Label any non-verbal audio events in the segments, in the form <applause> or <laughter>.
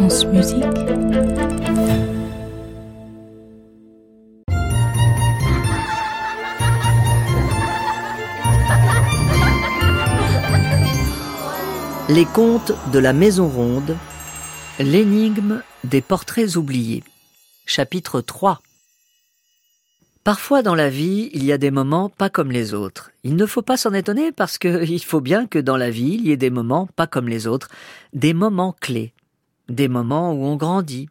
Les contes de la Maison Ronde, l'énigme des portraits oubliés. Chapitre 3 Parfois dans la vie, il y a des moments pas comme les autres. Il ne faut pas s'en étonner parce qu'il <laughs> faut bien que dans la vie, il y ait des moments pas comme les autres, des moments clés, des moments où on grandit.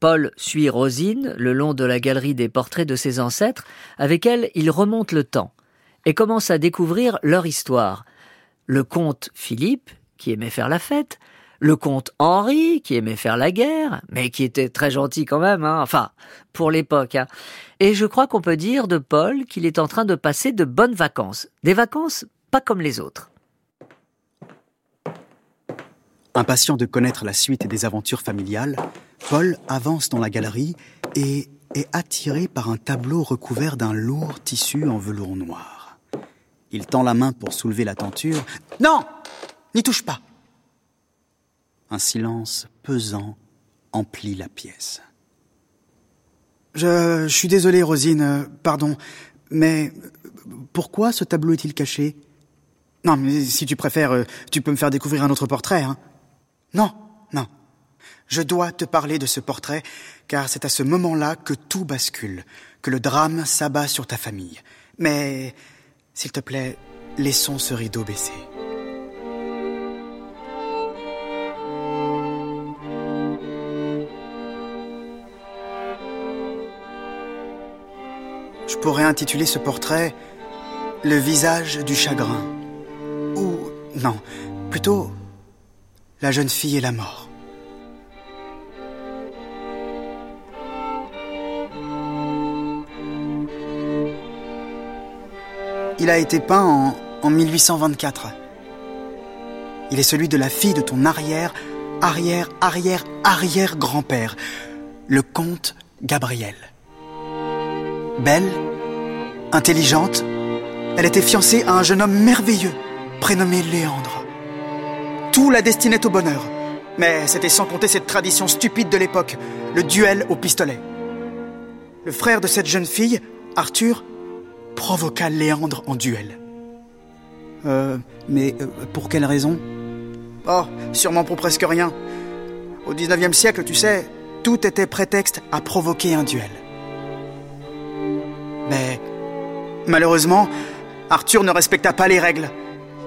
Paul suit Rosine le long de la galerie des portraits de ses ancêtres, avec elle il remonte le temps et commence à découvrir leur histoire. Le comte Philippe, qui aimait faire la fête, le comte Henri, qui aimait faire la guerre, mais qui était très gentil quand même, hein, enfin, pour l'époque. Hein. Et je crois qu'on peut dire de Paul qu'il est en train de passer de bonnes vacances. Des vacances pas comme les autres. Impatient de connaître la suite des aventures familiales, Paul avance dans la galerie et est attiré par un tableau recouvert d'un lourd tissu en velours noir. Il tend la main pour soulever la tenture. Non N'y touche pas un silence pesant emplit la pièce. Je, suis désolé, Rosine, pardon, mais pourquoi ce tableau est-il caché? Non, mais si tu préfères, euh, tu peux me faire découvrir un autre portrait, hein Non, non. Je dois te parler de ce portrait, car c'est à ce moment-là que tout bascule, que le drame s'abat sur ta famille. Mais, s'il te plaît, laissons ce rideau baissé. Je pourrais intituler ce portrait Le visage du chagrin. Ou, non, plutôt La jeune fille et la mort. Il a été peint en, en 1824. Il est celui de la fille de ton arrière, arrière, arrière, arrière grand-père, le comte Gabriel. Belle, intelligente, elle était fiancée à un jeune homme merveilleux, prénommé Léandre. Tout la destinait au bonheur, mais c'était sans compter cette tradition stupide de l'époque, le duel au pistolet. Le frère de cette jeune fille, Arthur, provoqua Léandre en duel. Euh, mais euh, pour quelle raison? Oh, sûrement pour presque rien. Au 19e siècle, tu sais, tout était prétexte à provoquer un duel. Mais malheureusement, Arthur ne respecta pas les règles.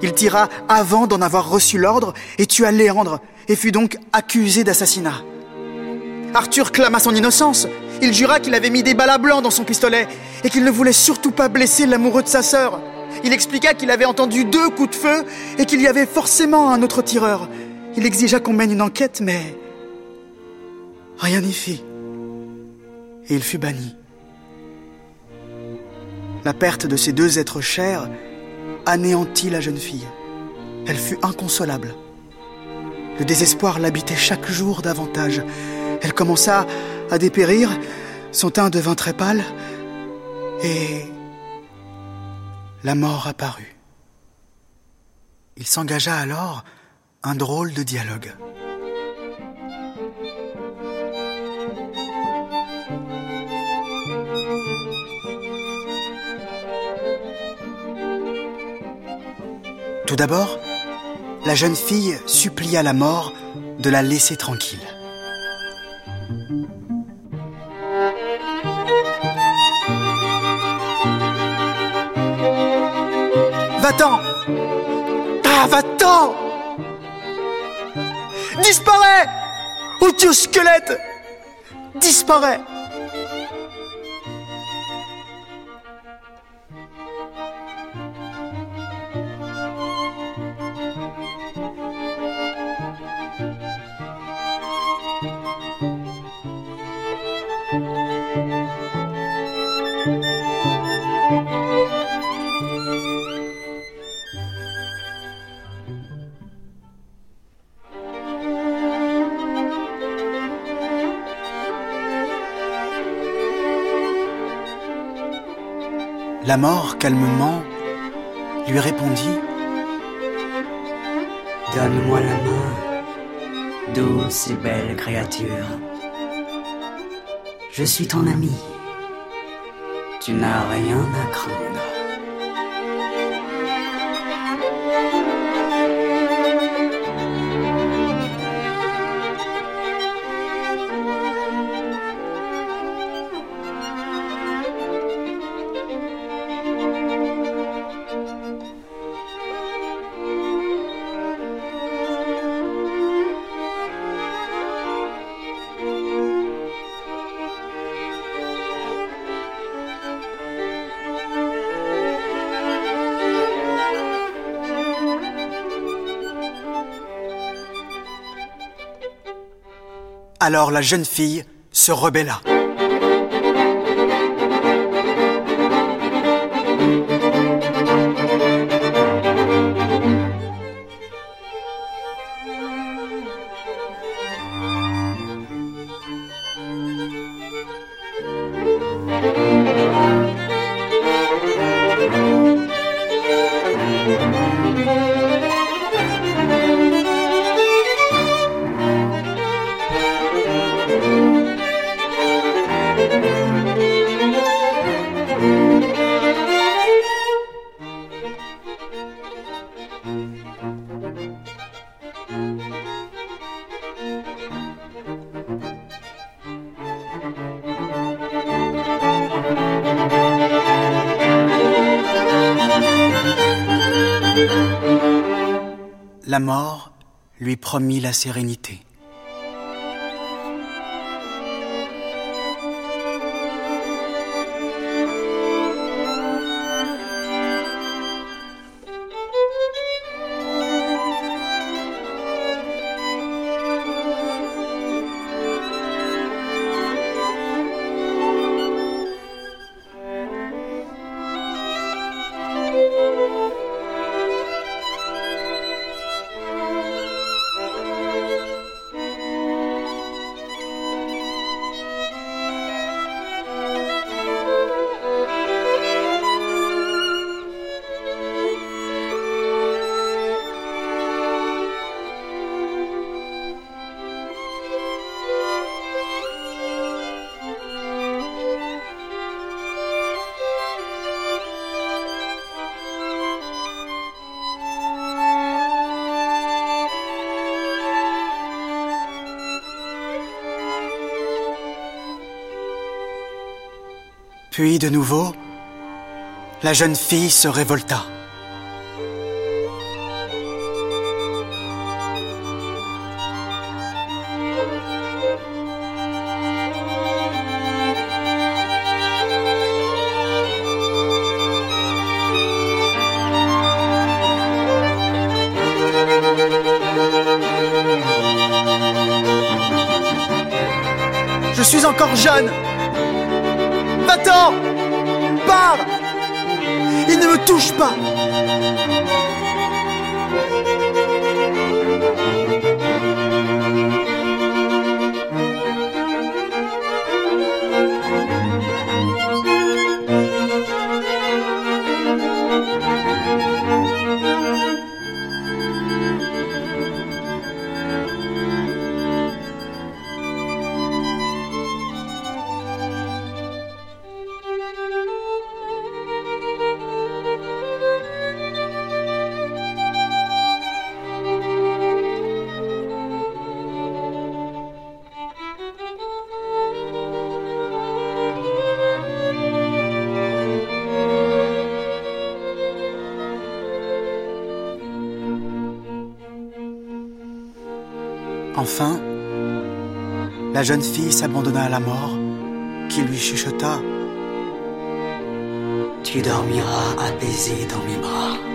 Il tira avant d'en avoir reçu l'ordre et tua Léandre et fut donc accusé d'assassinat. Arthur clama son innocence. Il jura qu'il avait mis des balles à dans son pistolet et qu'il ne voulait surtout pas blesser l'amoureux de sa sœur. Il expliqua qu'il avait entendu deux coups de feu et qu'il y avait forcément un autre tireur. Il exigea qu'on mène une enquête, mais rien n'y fit. Et il fut banni. La perte de ces deux êtres chers anéantit la jeune fille. Elle fut inconsolable. Le désespoir l'habitait chaque jour davantage. Elle commença à dépérir, son teint devint très pâle, et la mort apparut. Il s'engagea alors un drôle de dialogue. Tout d'abord, la jeune fille supplia la mort de la laisser tranquille. Va-t'en. Ah, va-t'en. Disparais tu squelette. Disparais La mort, calmement, lui répondit Donne-moi la main, douce et belle créature. Je suis ton ami. Tu n'as rien à craindre. Alors la jeune fille se rebella. La mort lui promit la sérénité. Puis de nouveau, la jeune fille se révolta. Je suis encore jeune Il ne me touche pas Enfin, la jeune fille s'abandonna à la mort, qui lui chuchota ⁇ Tu dormiras apaisé dans mes bras ⁇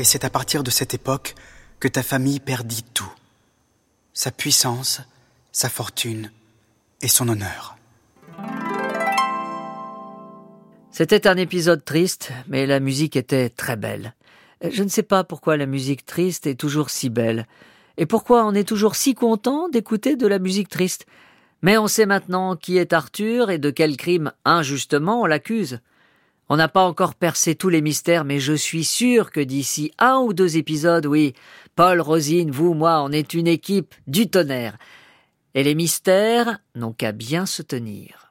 Et c'est à partir de cette époque que ta famille perdit tout. Sa puissance, sa fortune et son honneur. C'était un épisode triste, mais la musique était très belle. Je ne sais pas pourquoi la musique triste est toujours si belle, et pourquoi on est toujours si content d'écouter de la musique triste. Mais on sait maintenant qui est Arthur et de quel crime injustement on l'accuse. On n'a pas encore percé tous les mystères, mais je suis sûr que d'ici un ou deux épisodes, oui, Paul, Rosine, vous, moi, on est une équipe du tonnerre. Et les mystères n'ont qu'à bien se tenir.